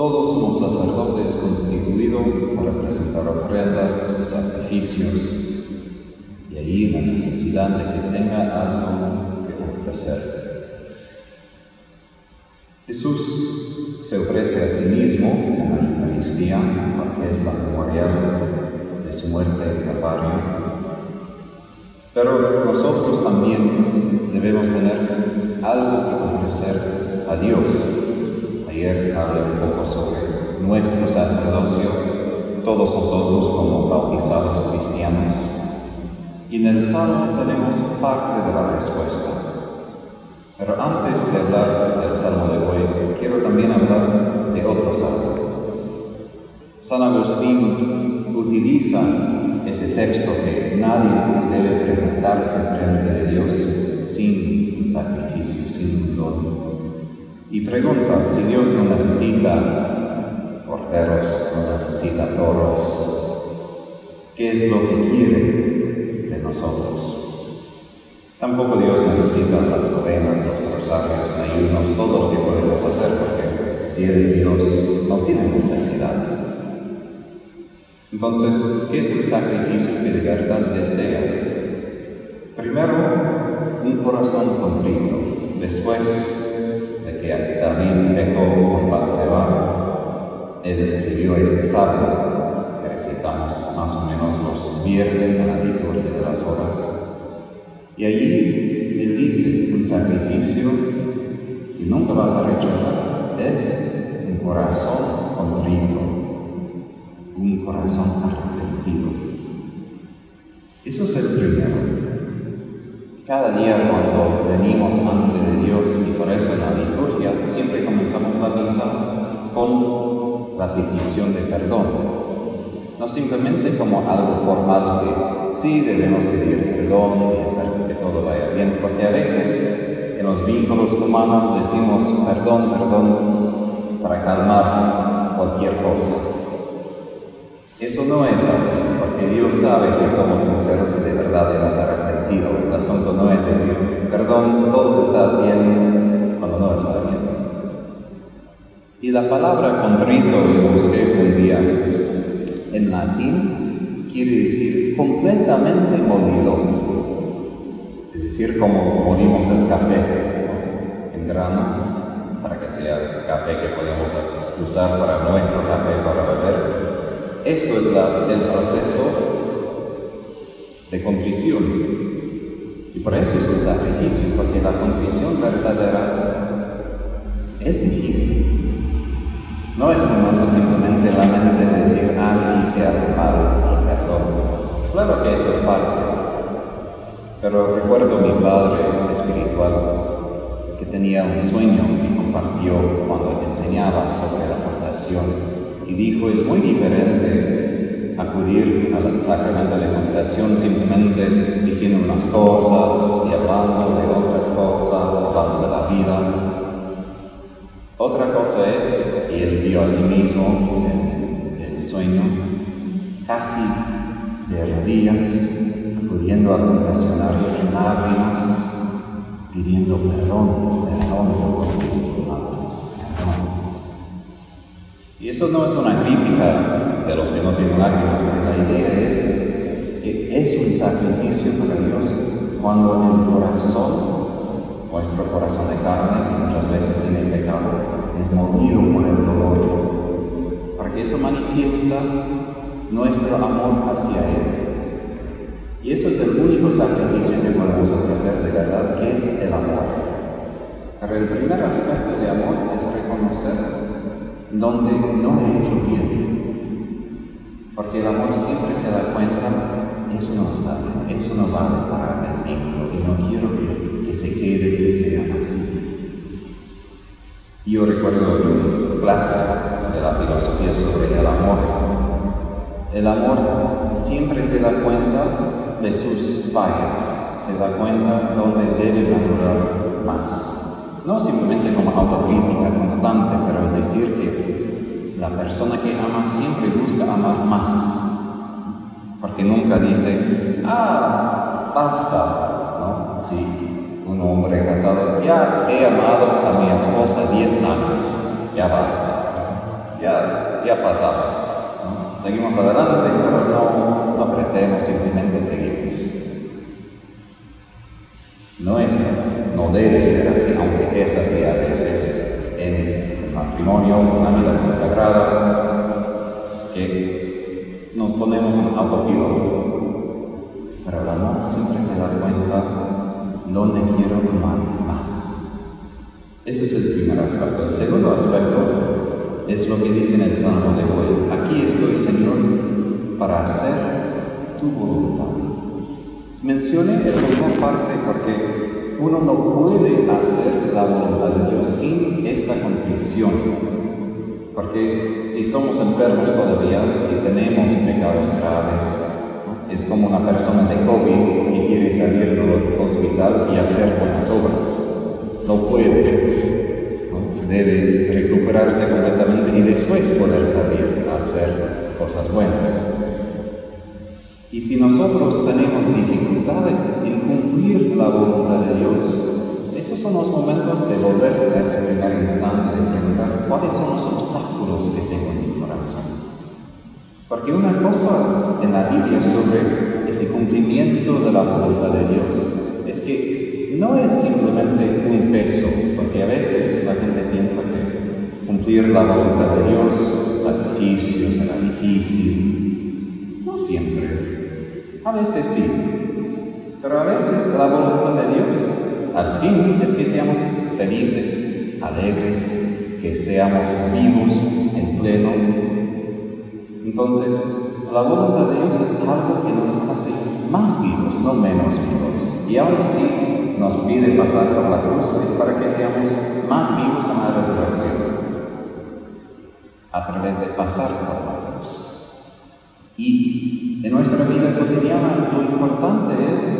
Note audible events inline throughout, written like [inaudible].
Todos somos sacerdotes constituidos para presentar ofrendas, sacrificios, y ahí la necesidad de que tenga algo que ofrecer. Jesús se ofrece a sí mismo en la Eucaristía porque es la memorial de su muerte en Calvario. Pero nosotros también debemos tener algo que ofrecer a Dios Hablé un poco sobre nuestro sacerdocio, todos nosotros como bautizados cristianos. Y en el Salmo tenemos parte de la respuesta. Pero antes de hablar del Salmo de hoy, quiero también hablar de otro Salmo. San Agustín utiliza ese texto que nadie debe presentarse frente de Dios sin un sacrificio, sin un don. Y pregunta si Dios no necesita corderos, no necesita toros, ¿qué es lo que quiere de nosotros? Tampoco Dios necesita las novenas, los rosarios, ayunos, todo lo que podemos hacer, porque si eres Dios, no tienes necesidad. Entonces, ¿qué es el sacrificio que de verdad desea? Primero, un corazón contrito, después que David pecó con Batseba, él escribió este salmo que recitamos más o menos los viernes en la liturgia de las horas. Y allí él dice, un sacrificio que nunca vas a rechazar es un corazón contrito, un corazón arrepentido. Eso es el primero. Cada día cuando venimos ante Dios y por eso en la liturgia siempre comenzamos la misa con la petición de perdón. No simplemente como algo formal que sí debemos pedir perdón y hacer que todo vaya bien, porque a veces en los vínculos humanos decimos perdón, perdón para calmar cualquier cosa. Eso no es así, Dios sabe si somos sinceros y de verdad hemos arrepentido. El asunto no es decir, perdón, todo está bien cuando no está bien. Y la palabra contrito, yo busqué un día en latín, quiere decir completamente molido. Es decir, como molimos el café en grano, para que sea el café que podemos usar para nuestro café para beber esto es el proceso de contrición. Y por eso es un sacrificio, porque la contrición verdadera es difícil. No es momento simplemente la mente de decir, ah, sí, se ha y perdón. Claro que eso es parte. Pero recuerdo a mi padre espiritual que tenía un sueño y compartió cuando enseñaba sobre la confesión y dijo, es muy diferente acudir al sacramento de confesión simplemente diciendo unas cosas y hablando de otras cosas, hablando de la vida. Otra cosa es, y él vio a sí mismo en el sueño, casi de rodillas, acudiendo al confesionario en lágrimas, pidiendo perdón, perdón por y eso no es una crítica de los que no tienen lágrimas, pero la idea es que es un sacrificio para Dios cuando el corazón, nuestro corazón de carne, que muchas veces tiene pecado, es movido por el dolor, porque eso manifiesta nuestro amor hacia Él. Y eso es el único sacrificio que podemos ofrecer de verdad, que es el amor. Pero el primer aspecto de amor es reconocer donde no he hecho bien. Porque el amor siempre se da cuenta, eso no está bien, eso no vale para el vínculo y no quiero que, se quede, que sea así. Yo recuerdo una clase de la filosofía sobre el amor. El amor siempre se da cuenta de sus fallas, se da cuenta donde debe madurar más. No simplemente como autocrítica constante, pero es decir que la persona que ama siempre busca amar más. Porque nunca dice, ah, basta, ¿no? Si un hombre casado, ya he amado a mi esposa 10 años, ya basta. ya, ya pasamos. Seguimos adelante, pero no, no crecemos, simplemente seguimos. No es así, no debe ser así, es así a veces en matrimonio, una vida consagrada, que nos ponemos en autopiloto. Pero el amor siempre se da cuenta dónde quiero amar más. Ese es el primer aspecto. El segundo aspecto es lo que dice en el Salmo de hoy. Aquí estoy, Señor, para hacer tu voluntad. Mencioné la primera parte porque uno no puede hacer la voluntad de Dios sin esta convicción. Porque si somos enfermos todavía, si tenemos pecados graves, es como una persona de COVID que quiere salir del hospital y hacer buenas obras. No puede. Debe recuperarse completamente y después poder salir a hacer cosas buenas. Y si nosotros tenemos dificultades en cumplir la voluntad de Dios, esos son los momentos de volver a ese primer instante, de preguntar cuáles son los obstáculos que tengo en mi corazón. Porque una cosa en la Biblia sobre ese cumplimiento de la voluntad de Dios es que no es simplemente un peso, porque a veces la gente piensa que cumplir la voluntad de Dios, sacrificios, será difícil. No siempre. A veces sí, pero a veces la voluntad de Dios al fin es que seamos felices, alegres, que seamos vivos en pleno. Entonces, la voluntad de Dios es algo que nos hace más vivos, no menos vivos. Y aún si nos pide pasar por la cruz, es para que seamos más vivos en la resurrección, a través de pasar por la cruz. Y en nuestra vida cotidiana lo importante es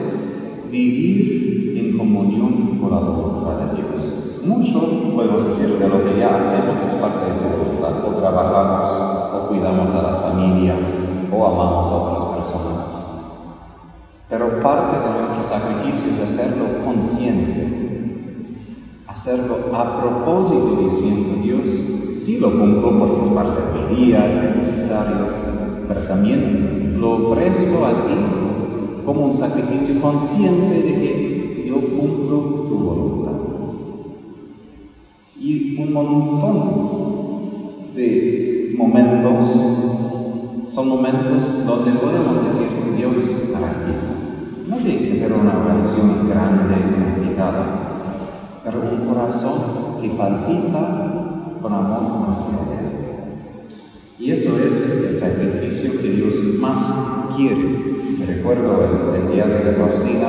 vivir en comunión con la voluntad de Dios. Mucho, podemos decir, de lo que ya hacemos es parte de su voluntad. O trabajamos, o cuidamos a las familias, o amamos a otras personas. Pero parte de nuestro sacrificio es hacerlo consciente, hacerlo a propósito diciendo, Dios, sí lo cumplo porque es parte de mi día, es necesario, pero también lo ofrezco a ti como un sacrificio consciente de que yo cumplo tu voluntad. Y un montón de momentos son momentos donde podemos decir Dios para ti. No tiene que ser una oración grande complicada, pero un corazón que palpita con amor hacia Él. Y eso es el sacrificio que Dios más quiere. Recuerdo el, el diario de Faustina,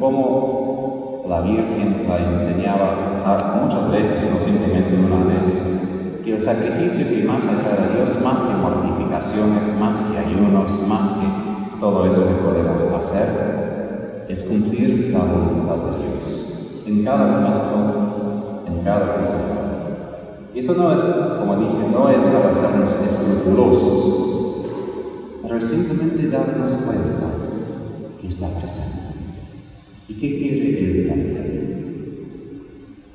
cómo la Virgen la enseñaba muchas veces, no simplemente una vez, que el sacrificio que más agrada a Dios, más que mortificaciones, más que ayunos, más que todo eso que podemos hacer, es cumplir la voluntad de Dios. En cada momento, en cada cosa. Y eso no es, como dije, no es para hacernos escrupulosos, pero simplemente darnos cuenta que está presente y qué quiere Él también.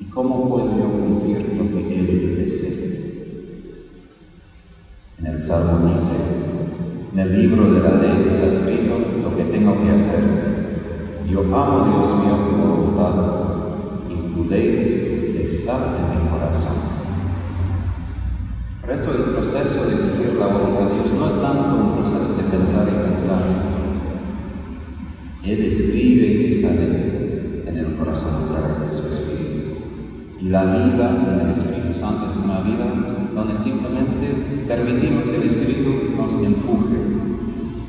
Y cómo puedo yo cumplir lo que Él desea. En el Salmo dice, en el libro de la ley está escrito lo que tengo que hacer. Yo amo, Dios mío, tu voluntad y tu ley está en mi corazón. Eso el proceso de cumplir la voluntad de Dios no es tanto un proceso de pensar y pensar. Él escribe esa ley en el corazón a través de su Espíritu. Y la vida en el Espíritu Santo es una vida donde simplemente permitimos que el Espíritu nos empuje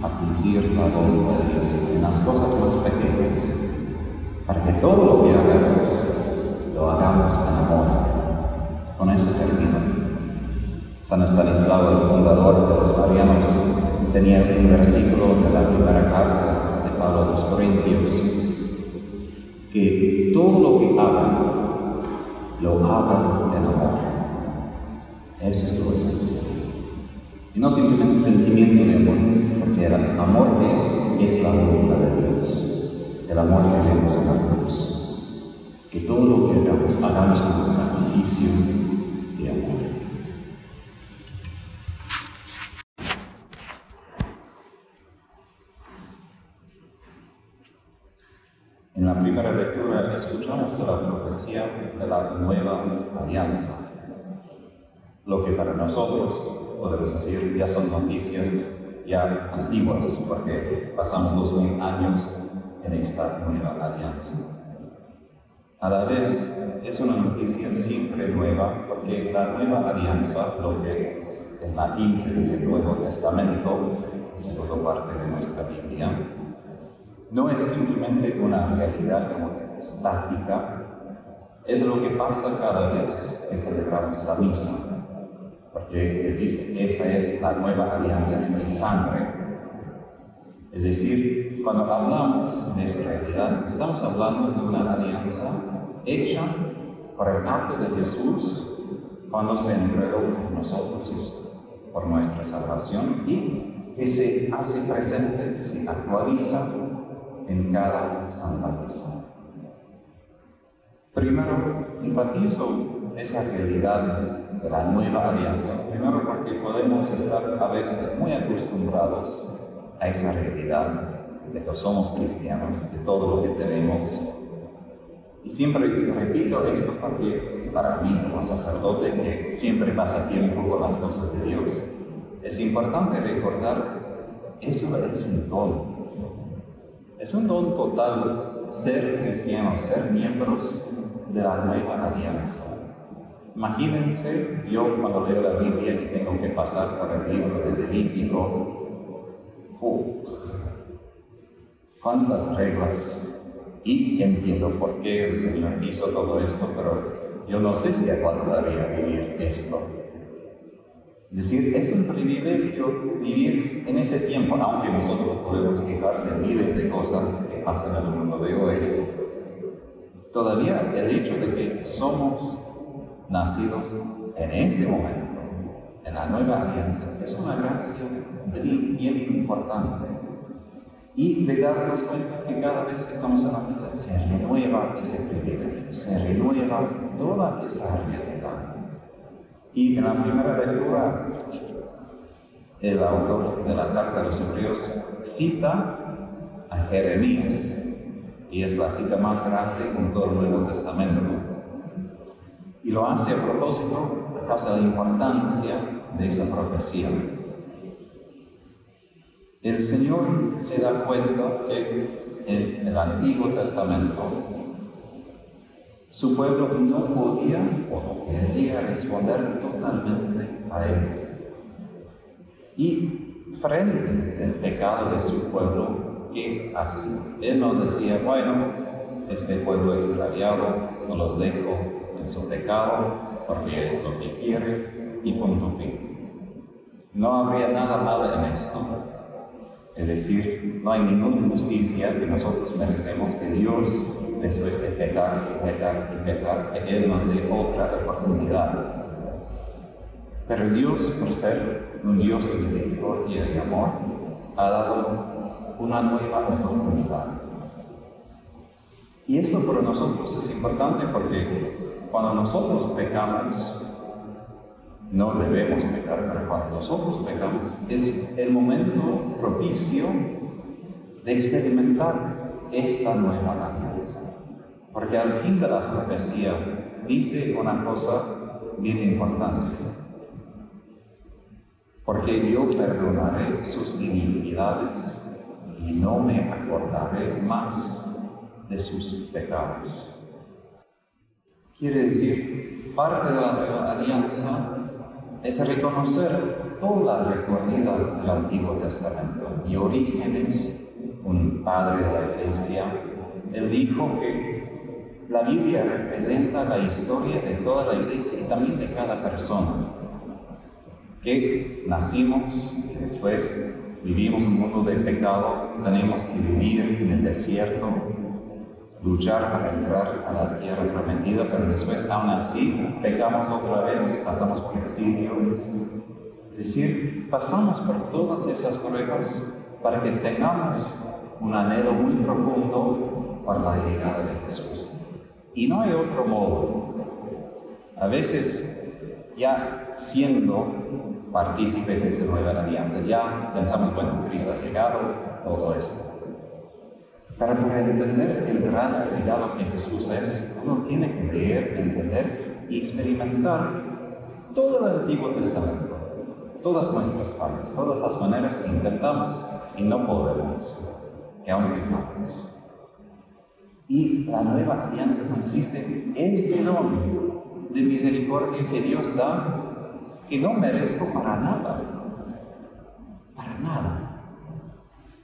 a cumplir la voluntad de Dios en las cosas más pequeñas, para que todo lo que hagamos lo hagamos en amor. Con eso termino. San Estanislao, el fundador de los marianos, tenía un versículo de la primera carta de Pablo a los Corintios, que todo lo que hagan, lo hagan en amor. Eso es lo esencial. Y no simplemente sentimiento de amor, porque el amor es, es la voluntad de Dios, el amor que vemos en la cruz. Que todo lo que hagamos, hagamos con el sacrificio de amor. La primera lectura escuchamos la profecía de la nueva alianza. Lo que para nosotros, podemos decir, ya son noticias ya antiguas, porque pasamos dos mil años en esta nueva alianza. A la vez, es una noticia siempre nueva, porque la nueva alianza, lo que en latín se dice Nuevo Testamento, segunda parte de nuestra Biblia, no es simplemente una realidad como estática, es lo que pasa cada vez que celebramos la misa. Porque él dice, esta es la nueva alianza en mi sangre. Es decir, cuando hablamos de esa realidad, estamos hablando de una alianza hecha por el acto de Jesús cuando se entregó por nosotros por nuestra salvación y que se hace presente, se actualiza en cada Santa Misa. Primero, enfatizo esa realidad de la nueva alianza. Primero porque podemos estar a veces muy acostumbrados a esa realidad de que somos cristianos, de todo lo que tenemos. Y siempre repito esto porque para mí como sacerdote que siempre pasa tiempo con las cosas de Dios, es importante recordar eso es un don es un don total ser cristianos, ser miembros de la nueva alianza. Imagínense, yo cuando leo la Biblia y tengo que pasar por el libro de Levítico, cuántas reglas. Y entiendo por qué el Señor hizo todo esto, pero yo no sé si aguantaría vivir esto. Es decir, es un privilegio vivir en ese tiempo, aunque nosotros podemos quejar de miles de cosas que pasan en el mundo de hoy. Todavía el hecho de que somos nacidos en ese momento, en la nueva alianza, es una gracia bien, importante. Y de darnos cuenta que cada vez que estamos en la misa se renueva ese privilegio, se renueva toda esa realidad. Y en la primera lectura, el autor de la carta a los hebreos cita a Jeremías, y es la cita más grande en todo el Nuevo Testamento. Y lo hace a propósito a causa de la importancia de esa profecía. El Señor se da cuenta que en el Antiguo Testamento su pueblo no podía o no quería responder totalmente a él. Y frente al pecado de su pueblo, ¿qué hacía? Él no decía, bueno, este pueblo extraviado, no los dejo en su pecado, porque es lo que quiere, y punto fin. No habría nada malo en esto. Es decir, no hay ninguna justicia que nosotros merecemos que Dios después de pecar y pecar y pecar, que Él nos dé otra oportunidad. Pero Dios, por ser un Dios de misericordia y amor, ha dado una nueva oportunidad. Y esto para nosotros es importante porque cuando nosotros pecamos, no debemos pecar, pero cuando nosotros pecamos es el momento propicio de experimentar esta nueva alianza. Porque al fin de la profecía dice una cosa bien importante. Porque yo perdonaré sus iniquidades y no me acordaré más de sus pecados. Quiere decir, parte de la nueva alianza es reconocer toda la recorrida del Antiguo Testamento y orígenes, un padre de la iglesia, él dijo que la Biblia representa la historia de toda la iglesia y también de cada persona. Que nacimos después vivimos un mundo de pecado, tenemos que vivir en el desierto, luchar para entrar a la tierra prometida, pero después aún así pecamos otra vez, pasamos por exilio. Es decir, pasamos por todas esas pruebas para que tengamos un anhelo muy profundo para la llegada de Jesús. Y no hay otro modo. A veces, ya siendo partícipes de esa nueva alianza, ya pensamos, bueno, Cristo ha llegado, todo esto. Para entender el gran regalo que Jesús es, uno tiene que leer, entender y experimentar todo el Antiguo Testamento, todas nuestras fallas, todas las maneras que intentamos y no podemos, que aún pecamos. Y la nueva alianza consiste en este don de misericordia que Dios da, que no merezco para nada, para nada.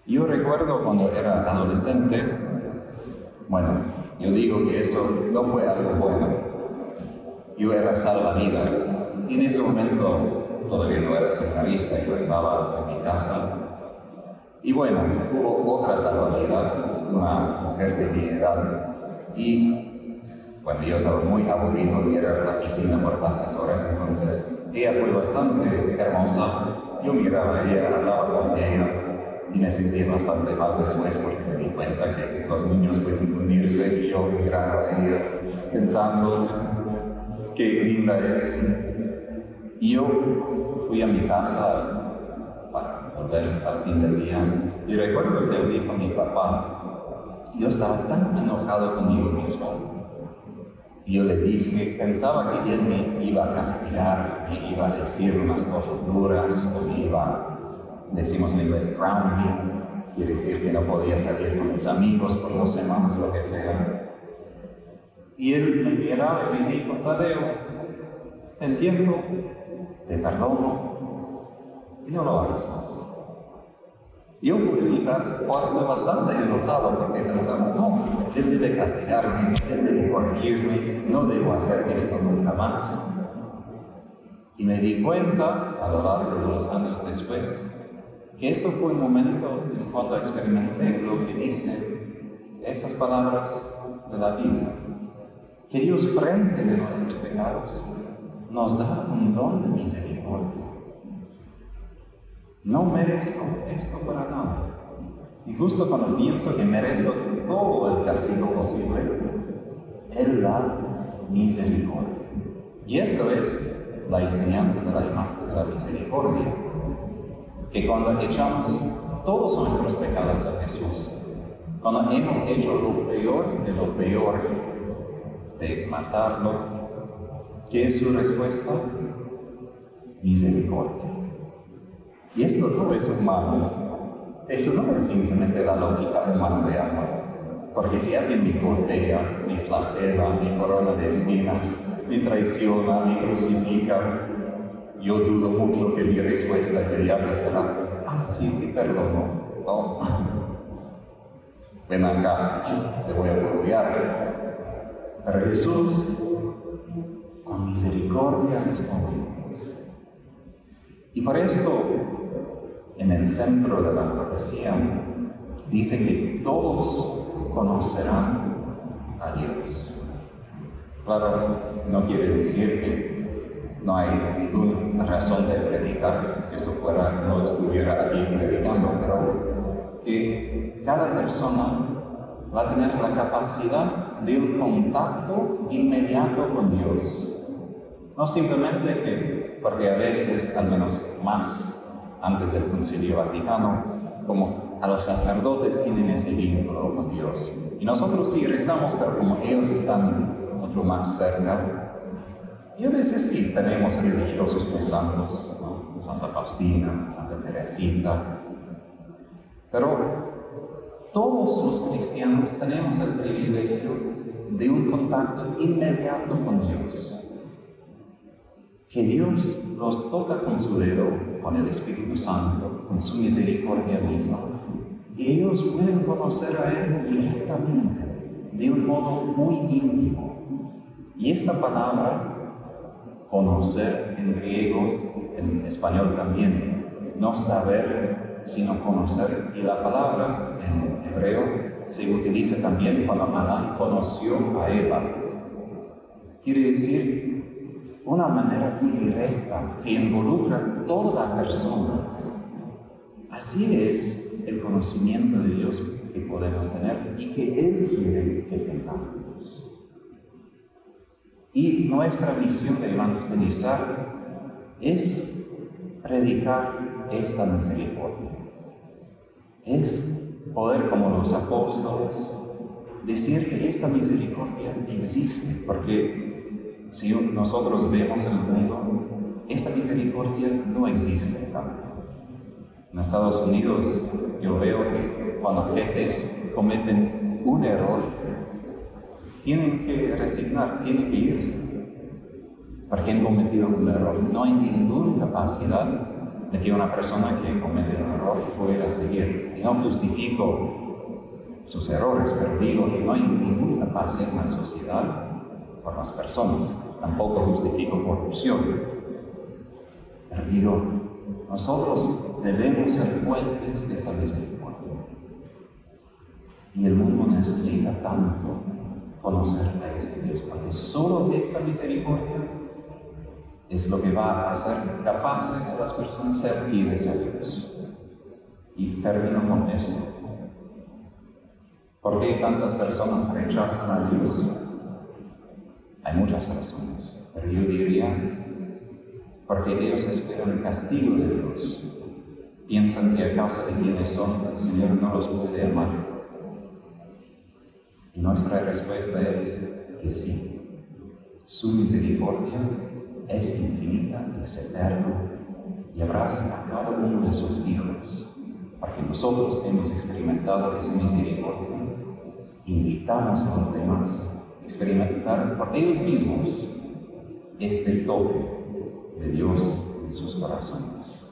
Yo recuerdo cuando era adolescente, bueno, yo digo que eso no fue algo bueno. Yo era salvavidas y en ese momento todavía no era seminarista, yo estaba en mi casa. Y bueno, hubo otra salvavidas, una mujer de mi edad, y bueno, yo estaba muy aburrido y era la piscina por tantas horas, entonces ella fue bastante hermosa. Yo miraba a ella, hablaba con ella, y me sentí bastante mal después porque me di cuenta que los niños pueden unirse y yo miraba a ella pensando qué linda es. Y yo fui a mi casa para volver al fin del día y recuerdo que vi con mi papá. Yo estaba tan enojado conmigo mismo. Yo le dije, pensaba que él me iba a castigar, me iba a decir unas cosas duras o me iba decimos en inglés grounding, quiere decir que no podía salir con mis amigos por dos semanas, lo que sea. Y él me miraba y me dijo, Tadeo, te entiendo, te perdono y no lo hagas más. Yo fui mi cuarto bastante enojado porque pensaba, no, él debe castigarme, él debe corregirme, no debo hacer esto nunca más. Y me di cuenta a lo largo de los años después que esto fue un momento en cuando experimenté lo que dice esas palabras de la Biblia, que Dios frente de nuestros pecados nos da un don de misericordia. No merezco esto para nada. Y justo cuando pienso que merezco todo el castigo posible, Él da misericordia. Y esto es la enseñanza de la imagen de la misericordia que cuando echamos todos nuestros pecados a Jesús, cuando hemos hecho lo peor de lo peor, de matarlo, ¿qué es su respuesta? Misericordia. Y esto no es humano. Eso no es simplemente la lógica humana de amor. Porque si alguien me golpea, me flagela, me corona de espinas, me traiciona, me crucifica, yo dudo mucho que mi respuesta inmediata será, ah, sí, te perdono. No. [laughs] Ven acá, te voy a golpear. Pero Jesús, con misericordia, respondió. Y por esto, en el centro de la profecía, dice que todos conocerán a Dios. Claro, no quiere decir que no hay ninguna razón de predicar, si eso fuera, no estuviera aquí predicando, pero que cada persona va a tener la capacidad de un contacto inmediato con Dios. No simplemente que, porque a veces, al menos más antes del Concilio Vaticano, como a los sacerdotes tienen ese vínculo con Dios. Y nosotros sí rezamos, pero como ellos están mucho más cerca, y a veces sí tenemos religiosos muy santos, Santa Faustina, Santa Teresita, pero todos los cristianos tenemos el privilegio de un contacto inmediato con Dios. Que Dios los toca con su dedo, con el Espíritu Santo, con su misericordia misma. Y ellos pueden conocer a Él directamente, de un modo muy íntimo. Y esta palabra conocer en griego, en español también, no saber, sino conocer. Y la palabra en hebreo se utiliza también cuando Adán conoció a Eva. Quiere decir una manera directa que involucra toda la persona. Así es el conocimiento de Dios que podemos tener y que Él quiere que tengamos. Y nuestra misión de evangelizar es predicar esta misericordia. Es poder como los apóstoles decir que esta misericordia existe, porque si nosotros vemos el mundo, esta misericordia no existe tanto. En Estados Unidos yo veo que cuando jefes cometen un error, tienen que resignar, tienen que irse, porque han cometido un error. No hay ninguna capacidad de que una persona que comete un error pueda seguir. No justifico sus errores, pero digo que no hay ninguna paz en la sociedad por las personas, tampoco justifico corrupción. Pero nosotros debemos ser fuentes de esa misericordia. Y el mundo necesita tanto conocer a este Dios, porque solo esta misericordia es lo que va a hacer capaces a las personas ser fieles a Dios. Y termino con esto. ¿Por qué tantas personas rechazan a Dios? Hay muchas razones, pero yo diría, porque ellos esperan el castigo de Dios. Piensan que a causa de quienes son, el Señor no los puede amar. Y nuestra respuesta es que sí. Su misericordia es infinita, es eterna y abraza a cada uno de sus hijos, porque nosotros hemos experimentado esa misericordia invitamos a los demás experimentar por ellos mismos este toque de Dios en sus corazones.